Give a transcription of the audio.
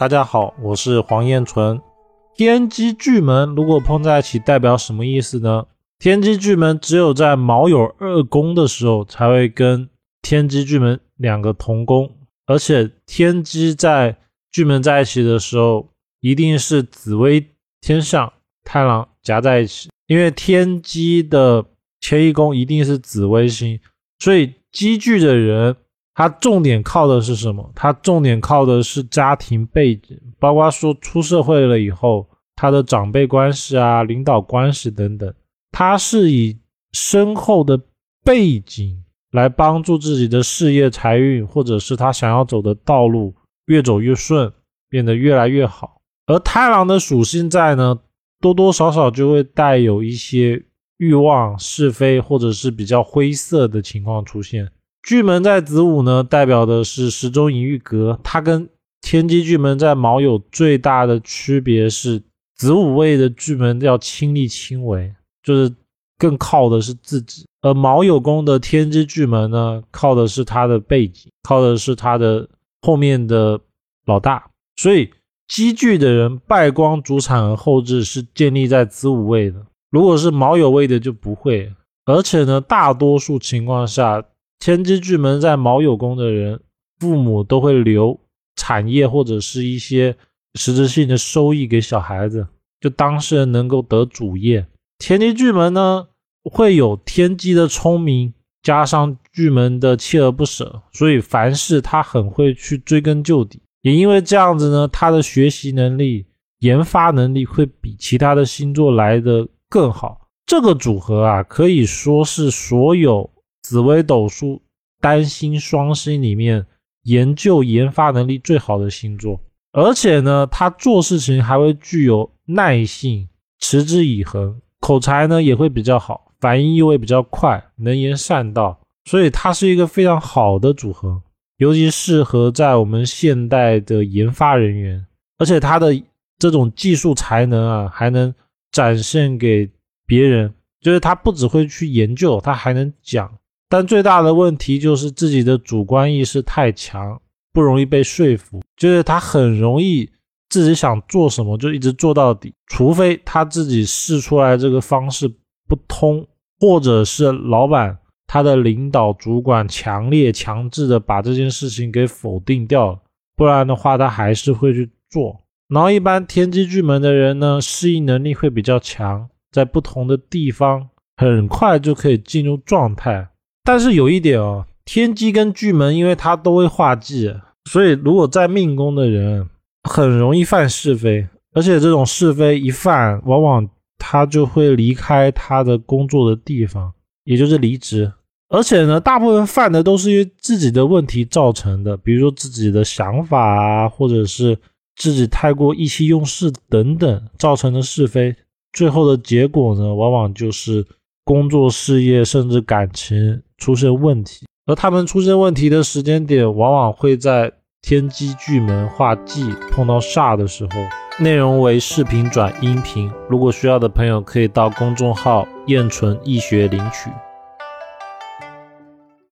大家好，我是黄彦纯。天机巨门如果碰在一起，代表什么意思呢？天机巨门只有在卯酉二宫的时候，才会跟天机巨门两个同宫，而且天机在巨门在一起的时候，一定是紫微天相太郎夹在一起，因为天机的迁移宫一定是紫微星，所以积聚的人。他重点靠的是什么？他重点靠的是家庭背景，包括说出社会了以后，他的长辈关系啊、领导关系等等。他是以深厚的背景来帮助自己的事业、财运，或者是他想要走的道路越走越顺，变得越来越好。而太郎的属性在呢，多多少少就会带有一些欲望、是非，或者是比较灰色的情况出现。巨门在子午呢，代表的是时钟隐喻格。它跟天机巨门在卯酉最大的区别是，子午位的巨门要亲力亲为，就是更靠的是自己；而卯酉宫的天机巨门呢，靠的是他的背景，靠的是他的后面的老大。所以积聚的人败光主产和后置，是建立在子午位的。如果是卯酉位的就不会。而且呢，大多数情况下。天机巨门在卯酉宫的人，父母都会留产业或者是一些实质性的收益给小孩子，就当事人能够得主业。天机巨门呢，会有天机的聪明，加上巨门的锲而不舍，所以凡事他很会去追根究底。也因为这样子呢，他的学习能力、研发能力会比其他的星座来的更好。这个组合啊，可以说是所有。紫微斗数单星双星里面研究研发能力最好的星座，而且呢，他做事情还会具有耐性，持之以恒，口才呢也会比较好，反应又会比较快，能言善道，所以他是一个非常好的组合，尤其适合在我们现代的研发人员，而且他的这种技术才能啊，还能展现给别人，就是他不只会去研究，他还能讲。但最大的问题就是自己的主观意识太强，不容易被说服。就是他很容易自己想做什么就一直做到底，除非他自己试出来这个方式不通，或者是老板他的领导主管强烈强制的把这件事情给否定掉了，不然的话他还是会去做。然后一般天机巨门的人呢，适应能力会比较强，在不同的地方很快就可以进入状态。但是有一点哦，天机跟巨门，因为它都会化忌，所以如果在命宫的人很容易犯是非，而且这种是非一犯，往往他就会离开他的工作的地方，也就是离职。而且呢，大部分犯的都是因为自己的问题造成的，比如说自己的想法啊，或者是自己太过意气用事等等造成的是非，最后的结果呢，往往就是工作、事业甚至感情。出现问题，而他们出现问题的时间点，往往会在天机巨门化忌碰到煞的时候。内容为视频转音频，如果需要的朋友可以到公众号“燕纯易学”领取。